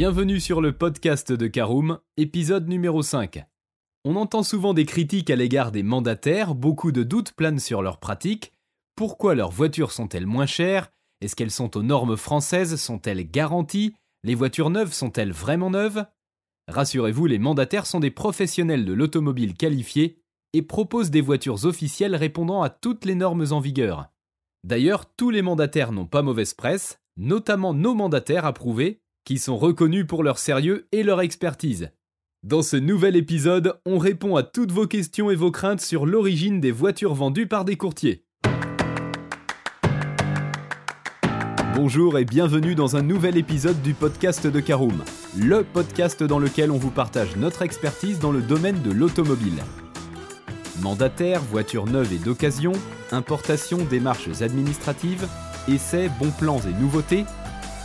Bienvenue sur le podcast de Caroom, épisode numéro 5. On entend souvent des critiques à l'égard des mandataires, beaucoup de doutes planent sur leurs pratiques. Pourquoi leurs voitures sont-elles moins chères? Est-ce qu'elles sont aux normes françaises? Sont-elles garanties? Les voitures neuves sont-elles vraiment neuves? Rassurez-vous, les mandataires sont des professionnels de l'automobile qualifiés et proposent des voitures officielles répondant à toutes les normes en vigueur. D'ailleurs, tous les mandataires n'ont pas mauvaise presse, notamment nos mandataires approuvés, qui sont reconnus pour leur sérieux et leur expertise. Dans ce nouvel épisode, on répond à toutes vos questions et vos craintes sur l'origine des voitures vendues par des courtiers. Bonjour et bienvenue dans un nouvel épisode du podcast de Caroom, le podcast dans lequel on vous partage notre expertise dans le domaine de l'automobile. Mandataires, voitures neuves et d'occasion, importation, démarches administratives, essais, bons plans et nouveautés,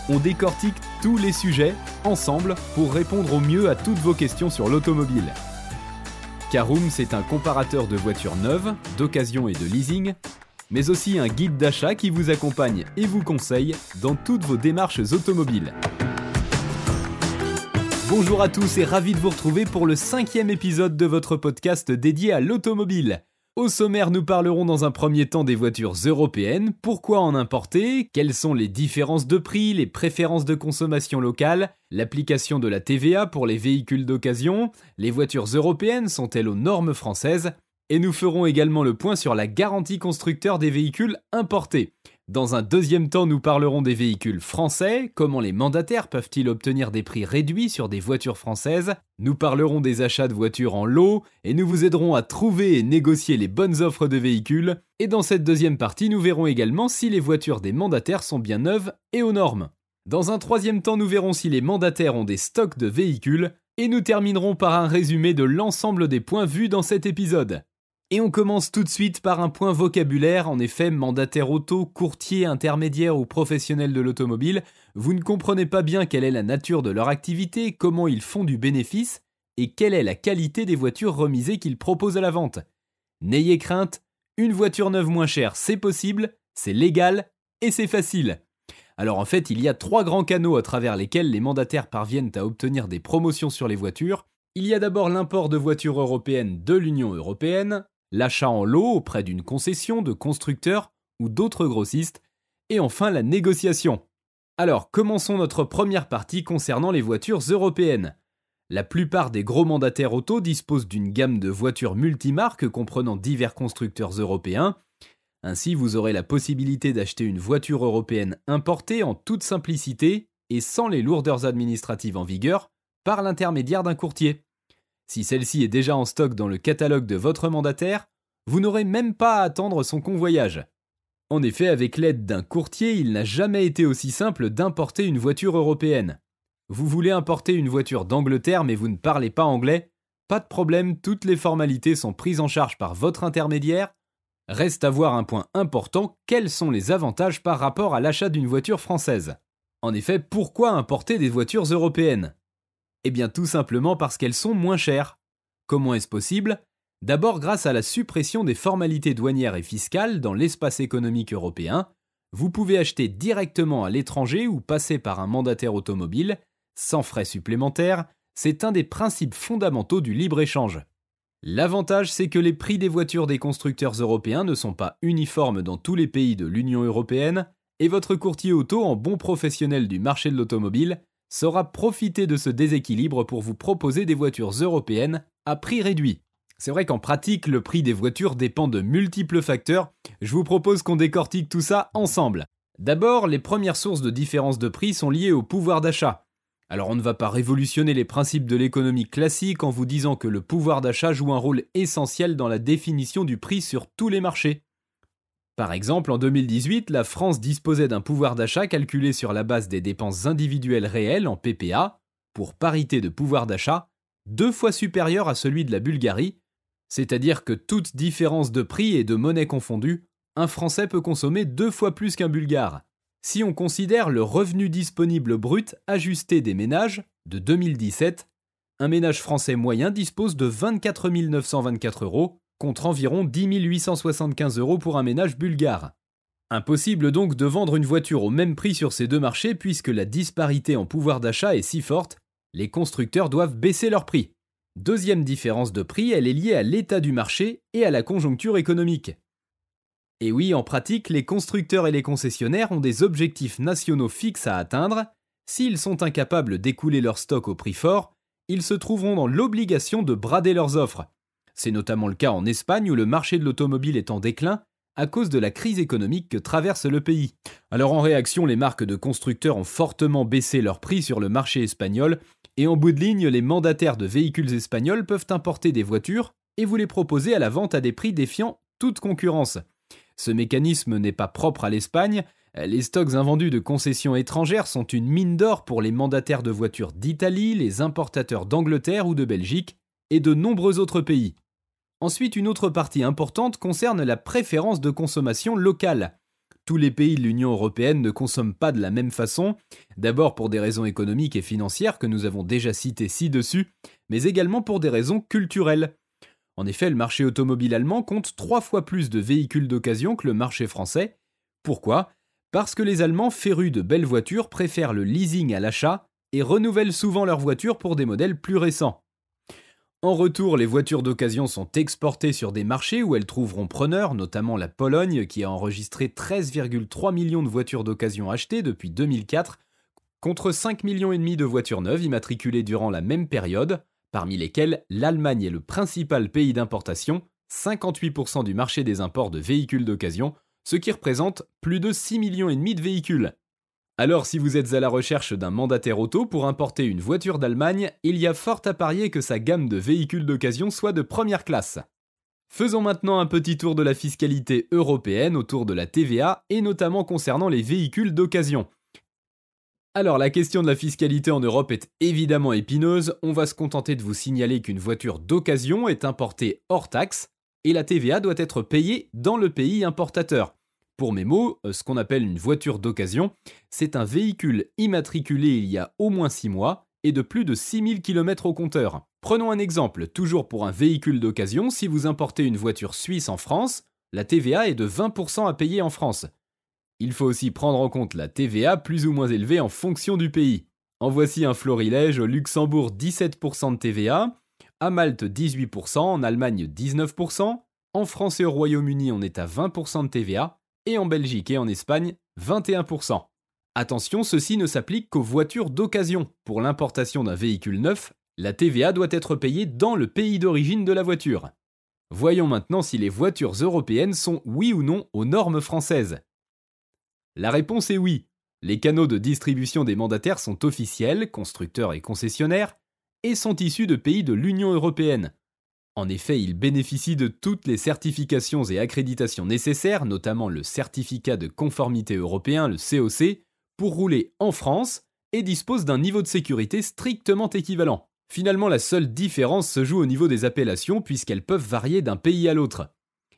on décortique tous les sujets ensemble pour répondre au mieux à toutes vos questions sur l'automobile. Caroom, c'est un comparateur de voitures neuves, d'occasion et de leasing, mais aussi un guide d'achat qui vous accompagne et vous conseille dans toutes vos démarches automobiles. Bonjour à tous et ravi de vous retrouver pour le cinquième épisode de votre podcast dédié à l'automobile. Au sommaire, nous parlerons dans un premier temps des voitures européennes, pourquoi en importer, quelles sont les différences de prix, les préférences de consommation locale, l'application de la TVA pour les véhicules d'occasion, les voitures européennes sont-elles aux normes françaises, et nous ferons également le point sur la garantie constructeur des véhicules importés. Dans un deuxième temps, nous parlerons des véhicules français, comment les mandataires peuvent-ils obtenir des prix réduits sur des voitures françaises, nous parlerons des achats de voitures en lot, et nous vous aiderons à trouver et négocier les bonnes offres de véhicules, et dans cette deuxième partie, nous verrons également si les voitures des mandataires sont bien neuves et aux normes. Dans un troisième temps, nous verrons si les mandataires ont des stocks de véhicules, et nous terminerons par un résumé de l'ensemble des points vus dans cet épisode. Et on commence tout de suite par un point vocabulaire, en effet, mandataire auto, courtier, intermédiaire ou professionnel de l'automobile, vous ne comprenez pas bien quelle est la nature de leur activité, comment ils font du bénéfice, et quelle est la qualité des voitures remisées qu'ils proposent à la vente. N'ayez crainte, une voiture neuve moins chère, c'est possible, c'est légal et c'est facile. Alors en fait, il y a trois grands canaux à travers lesquels les mandataires parviennent à obtenir des promotions sur les voitures. Il y a d'abord l'import de voitures européennes de l'Union européenne, l'achat en lot auprès d'une concession de constructeurs ou d'autres grossistes, et enfin la négociation. Alors, commençons notre première partie concernant les voitures européennes. La plupart des gros mandataires auto disposent d'une gamme de voitures multimarques comprenant divers constructeurs européens. Ainsi, vous aurez la possibilité d'acheter une voiture européenne importée en toute simplicité et sans les lourdeurs administratives en vigueur par l'intermédiaire d'un courtier. Si celle-ci est déjà en stock dans le catalogue de votre mandataire, vous n'aurez même pas à attendre son convoyage. En effet, avec l'aide d'un courtier, il n'a jamais été aussi simple d'importer une voiture européenne. Vous voulez importer une voiture d'Angleterre mais vous ne parlez pas anglais Pas de problème, toutes les formalités sont prises en charge par votre intermédiaire. Reste à voir un point important, quels sont les avantages par rapport à l'achat d'une voiture française? En effet, pourquoi importer des voitures européennes? Eh bien tout simplement parce qu'elles sont moins chères. Comment est-ce possible? D'abord grâce à la suppression des formalités douanières et fiscales dans l'espace économique européen, vous pouvez acheter directement à l'étranger ou passer par un mandataire automobile, sans frais supplémentaires, c'est un des principes fondamentaux du libre-échange. L'avantage, c'est que les prix des voitures des constructeurs européens ne sont pas uniformes dans tous les pays de l'Union européenne, et votre courtier auto en bon professionnel du marché de l'automobile saura profiter de ce déséquilibre pour vous proposer des voitures européennes à prix réduit. C'est vrai qu'en pratique, le prix des voitures dépend de multiples facteurs. Je vous propose qu'on décortique tout ça ensemble. D'abord, les premières sources de différence de prix sont liées au pouvoir d'achat. Alors on ne va pas révolutionner les principes de l'économie classique en vous disant que le pouvoir d'achat joue un rôle essentiel dans la définition du prix sur tous les marchés. Par exemple, en 2018, la France disposait d'un pouvoir d'achat calculé sur la base des dépenses individuelles réelles en PPA, pour parité de pouvoir d'achat, deux fois supérieur à celui de la Bulgarie, c'est-à-dire que toute différence de prix et de monnaie confondue, un Français peut consommer deux fois plus qu'un Bulgare. Si on considère le revenu disponible brut ajusté des ménages de 2017, un ménage français moyen dispose de 24 924 euros, contre environ 10 875 euros pour un ménage bulgare. Impossible donc de vendre une voiture au même prix sur ces deux marchés puisque la disparité en pouvoir d'achat est si forte, les constructeurs doivent baisser leur prix. Deuxième différence de prix, elle est liée à l'état du marché et à la conjoncture économique. Et oui, en pratique, les constructeurs et les concessionnaires ont des objectifs nationaux fixes à atteindre. S'ils sont incapables d'écouler leur stock au prix fort, ils se trouveront dans l'obligation de brader leurs offres. C'est notamment le cas en Espagne où le marché de l'automobile est en déclin à cause de la crise économique que traverse le pays. Alors en réaction, les marques de constructeurs ont fortement baissé leurs prix sur le marché espagnol, et en bout de ligne, les mandataires de véhicules espagnols peuvent importer des voitures et vous les proposer à la vente à des prix défiant toute concurrence. Ce mécanisme n'est pas propre à l'Espagne, les stocks invendus de concessions étrangères sont une mine d'or pour les mandataires de voitures d'Italie, les importateurs d'Angleterre ou de Belgique, et de nombreux autres pays. Ensuite, une autre partie importante concerne la préférence de consommation locale. Tous les pays de l'Union européenne ne consomment pas de la même façon, d'abord pour des raisons économiques et financières que nous avons déjà citées ci-dessus, mais également pour des raisons culturelles. En effet, le marché automobile allemand compte trois fois plus de véhicules d'occasion que le marché français. Pourquoi? Parce que les Allemands férus de belles voitures préfèrent le leasing à l'achat et renouvellent souvent leurs voitures pour des modèles plus récents. En retour, les voitures d'occasion sont exportées sur des marchés où elles trouveront preneurs, notamment la Pologne qui a enregistré 13,3 millions de voitures d'occasion achetées depuis 2004, contre 5 millions et de voitures neuves immatriculées durant la même période, parmi lesquelles l'Allemagne est le principal pays d'importation, 58% du marché des imports de véhicules d'occasion, ce qui représente plus de 6 millions et demi de véhicules. Alors si vous êtes à la recherche d'un mandataire auto pour importer une voiture d'Allemagne, il y a fort à parier que sa gamme de véhicules d'occasion soit de première classe. Faisons maintenant un petit tour de la fiscalité européenne autour de la TVA et notamment concernant les véhicules d'occasion. Alors la question de la fiscalité en Europe est évidemment épineuse, on va se contenter de vous signaler qu'une voiture d'occasion est importée hors taxe et la TVA doit être payée dans le pays importateur. Pour mes mots, euh, ce qu'on appelle une voiture d'occasion, c'est un véhicule immatriculé il y a au moins 6 mois et de plus de 6000 km au compteur. Prenons un exemple, toujours pour un véhicule d'occasion, si vous importez une voiture suisse en France, la TVA est de 20% à payer en France. Il faut aussi prendre en compte la TVA plus ou moins élevée en fonction du pays. En voici un florilège, au Luxembourg 17% de TVA, à Malte 18%, en Allemagne 19%, en France et au Royaume-Uni on est à 20% de TVA, et en Belgique et en Espagne 21%. Attention, ceci ne s'applique qu'aux voitures d'occasion. Pour l'importation d'un véhicule neuf, la TVA doit être payée dans le pays d'origine de la voiture. Voyons maintenant si les voitures européennes sont oui ou non aux normes françaises. La réponse est oui. Les canaux de distribution des mandataires sont officiels, constructeurs et concessionnaires, et sont issus de pays de l'Union européenne, en effet, il bénéficie de toutes les certifications et accréditations nécessaires, notamment le certificat de conformité européen, le COC, pour rouler en France et dispose d'un niveau de sécurité strictement équivalent. Finalement, la seule différence se joue au niveau des appellations puisqu'elles peuvent varier d'un pays à l'autre.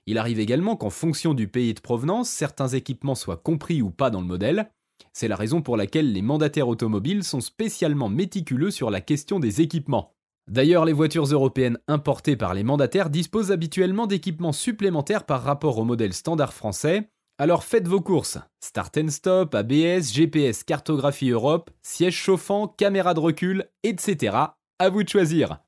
Il arrive également qu'en fonction du pays de provenance, certains équipements soient compris ou pas dans le modèle. C'est la raison pour laquelle les mandataires automobiles sont spécialement méticuleux sur la question des équipements. D'ailleurs, les voitures européennes importées par les mandataires disposent habituellement d'équipements supplémentaires par rapport au modèle standard français. Alors faites vos courses. Start and stop, ABS, GPS, cartographie Europe, siège chauffant, caméra de recul, etc. À vous de choisir.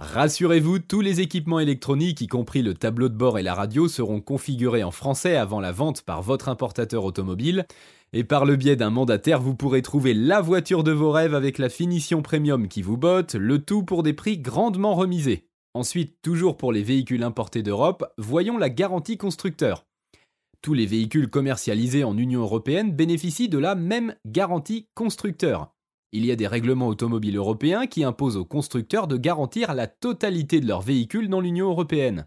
Rassurez-vous, tous les équipements électroniques, y compris le tableau de bord et la radio, seront configurés en français avant la vente par votre importateur automobile. Et par le biais d'un mandataire, vous pourrez trouver la voiture de vos rêves avec la finition premium qui vous botte, le tout pour des prix grandement remisés. Ensuite, toujours pour les véhicules importés d'Europe, voyons la garantie constructeur. Tous les véhicules commercialisés en Union européenne bénéficient de la même garantie constructeur. Il y a des règlements automobiles européens qui imposent aux constructeurs de garantir la totalité de leurs véhicules dans l'Union européenne.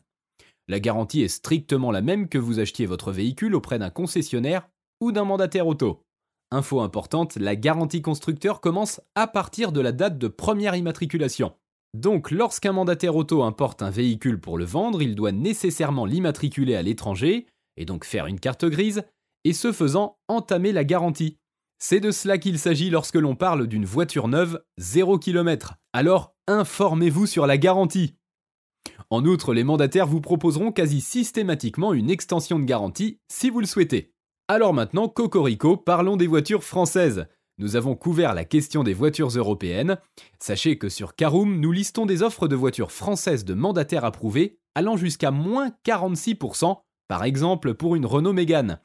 La garantie est strictement la même que vous achetiez votre véhicule auprès d'un concessionnaire ou d'un mandataire auto. Info importante, la garantie constructeur commence à partir de la date de première immatriculation. Donc lorsqu'un mandataire auto importe un véhicule pour le vendre, il doit nécessairement l'immatriculer à l'étranger, et donc faire une carte grise, et ce faisant entamer la garantie. C'est de cela qu'il s'agit lorsque l'on parle d'une voiture neuve 0 km. Alors informez-vous sur la garantie. En outre, les mandataires vous proposeront quasi systématiquement une extension de garantie si vous le souhaitez. Alors maintenant, Cocorico, parlons des voitures françaises. Nous avons couvert la question des voitures européennes. Sachez que sur Caroom, nous listons des offres de voitures françaises de mandataires approuvés allant jusqu'à moins 46%, par exemple pour une Renault Mégane.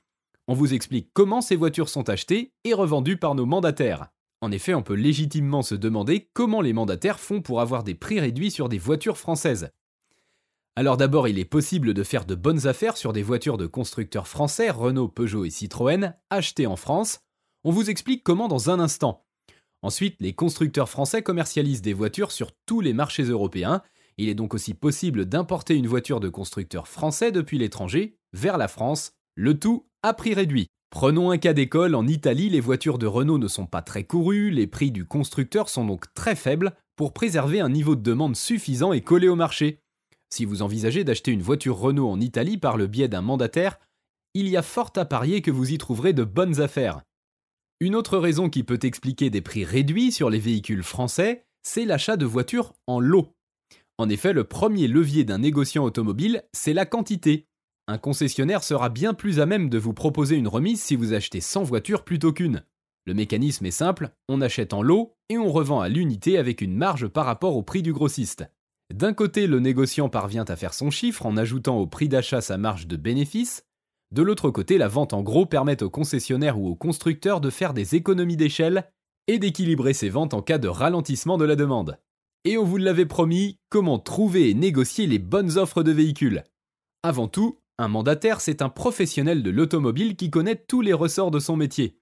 On vous explique comment ces voitures sont achetées et revendues par nos mandataires. En effet, on peut légitimement se demander comment les mandataires font pour avoir des prix réduits sur des voitures françaises. Alors d'abord, il est possible de faire de bonnes affaires sur des voitures de constructeurs français, Renault, Peugeot et Citroën, achetées en France. On vous explique comment dans un instant. Ensuite, les constructeurs français commercialisent des voitures sur tous les marchés européens. Il est donc aussi possible d'importer une voiture de constructeur français depuis l'étranger vers la France, le tout à prix réduit. Prenons un cas d'école, en Italie, les voitures de Renault ne sont pas très courues, les prix du constructeur sont donc très faibles pour préserver un niveau de demande suffisant et collé au marché. Si vous envisagez d'acheter une voiture Renault en Italie par le biais d'un mandataire, il y a fort à parier que vous y trouverez de bonnes affaires. Une autre raison qui peut expliquer des prix réduits sur les véhicules français, c'est l'achat de voitures en lot. En effet, le premier levier d'un négociant automobile, c'est la quantité. Un concessionnaire sera bien plus à même de vous proposer une remise si vous achetez 100 voitures plutôt qu'une. Le mécanisme est simple, on achète en lot et on revend à l'unité avec une marge par rapport au prix du grossiste. D'un côté, le négociant parvient à faire son chiffre en ajoutant au prix d'achat sa marge de bénéfice. De l'autre côté, la vente en gros permet au concessionnaire ou au constructeur de faire des économies d'échelle et d'équilibrer ses ventes en cas de ralentissement de la demande. Et on vous l'avait promis, comment trouver et négocier les bonnes offres de véhicules? Avant tout, un mandataire, c'est un professionnel de l'automobile qui connaît tous les ressorts de son métier.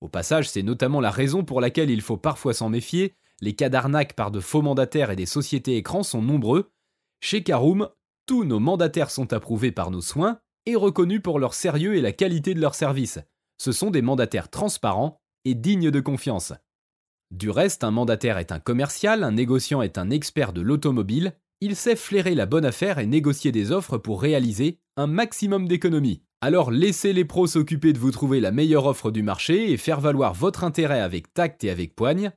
Au passage, c'est notamment la raison pour laquelle il faut parfois s'en méfier les cas d'arnaque par de faux mandataires et des sociétés écrans sont nombreux. Chez Caroom, tous nos mandataires sont approuvés par nos soins et reconnus pour leur sérieux et la qualité de leur service. Ce sont des mandataires transparents et dignes de confiance. Du reste, un mandataire est un commercial, un négociant est un expert de l'automobile, il sait flairer la bonne affaire et négocier des offres pour réaliser un maximum d'économies. Alors laissez les pros s'occuper de vous trouver la meilleure offre du marché et faire valoir votre intérêt avec tact et avec poigne,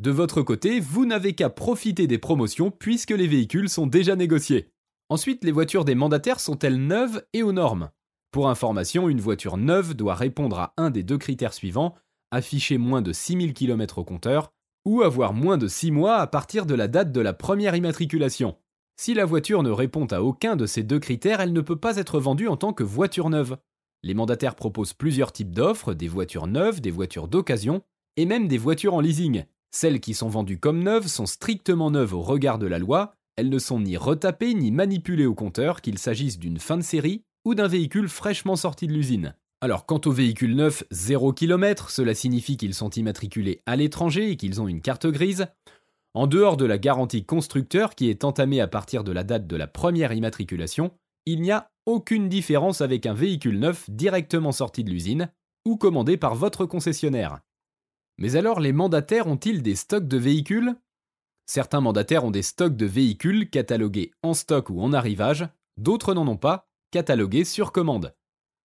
de votre côté, vous n'avez qu'à profiter des promotions puisque les véhicules sont déjà négociés. Ensuite, les voitures des mandataires sont-elles neuves et aux normes? Pour information, une voiture neuve doit répondre à un des deux critères suivants, afficher moins de 6000 km au compteur, ou avoir moins de 6 mois à partir de la date de la première immatriculation. Si la voiture ne répond à aucun de ces deux critères, elle ne peut pas être vendue en tant que voiture neuve. Les mandataires proposent plusieurs types d'offres, des voitures neuves, des voitures d'occasion, et même des voitures en leasing. Celles qui sont vendues comme neuves sont strictement neuves au regard de la loi, elles ne sont ni retapées ni manipulées au compteur, qu'il s'agisse d'une fin de série ou d'un véhicule fraîchement sorti de l'usine. Alors quant aux véhicules neufs 0 km, cela signifie qu'ils sont immatriculés à l'étranger et qu'ils ont une carte grise. En dehors de la garantie constructeur qui est entamée à partir de la date de la première immatriculation, il n'y a aucune différence avec un véhicule neuf directement sorti de l'usine ou commandé par votre concessionnaire. Mais alors, les mandataires ont-ils des stocks de véhicules? Certains mandataires ont des stocks de véhicules catalogués en stock ou en arrivage, d'autres n'en ont pas, catalogués sur commande.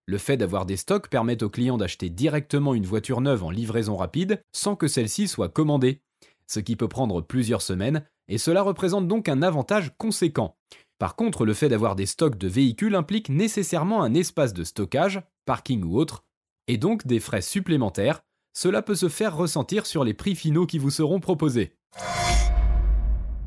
Le fait d'avoir des stocks permet aux clients d'acheter directement une voiture neuve en livraison rapide sans que celle-ci soit commandée, ce qui peut prendre plusieurs semaines, et cela représente donc un avantage conséquent. Par contre, le fait d'avoir des stocks de véhicules implique nécessairement un espace de stockage, parking ou autre, et donc des frais supplémentaires, cela peut se faire ressentir sur les prix finaux qui vous seront proposés.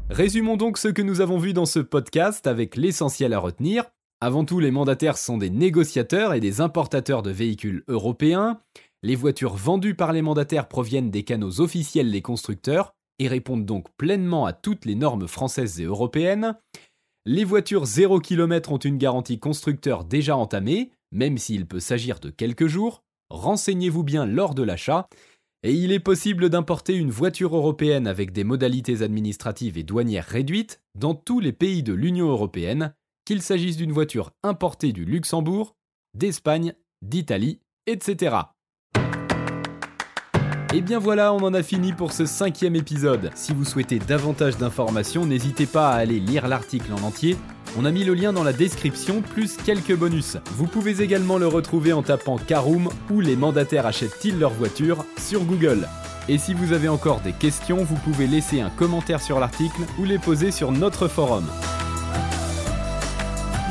Résumons donc ce que nous avons vu dans ce podcast avec l'essentiel à retenir. Avant tout, les mandataires sont des négociateurs et des importateurs de véhicules européens. Les voitures vendues par les mandataires proviennent des canaux officiels des constructeurs et répondent donc pleinement à toutes les normes françaises et européennes. Les voitures 0 km ont une garantie constructeur déjà entamée, même s'il peut s'agir de quelques jours renseignez-vous bien lors de l'achat, et il est possible d'importer une voiture européenne avec des modalités administratives et douanières réduites dans tous les pays de l'Union européenne, qu'il s'agisse d'une voiture importée du Luxembourg, d'Espagne, d'Italie, etc. Et bien voilà, on en a fini pour ce cinquième épisode. Si vous souhaitez davantage d'informations, n'hésitez pas à aller lire l'article en entier on a mis le lien dans la description plus quelques bonus. Vous pouvez également le retrouver en tapant Caroom ou les mandataires achètent-ils leur voiture sur Google. Et si vous avez encore des questions, vous pouvez laisser un commentaire sur l'article ou les poser sur notre forum.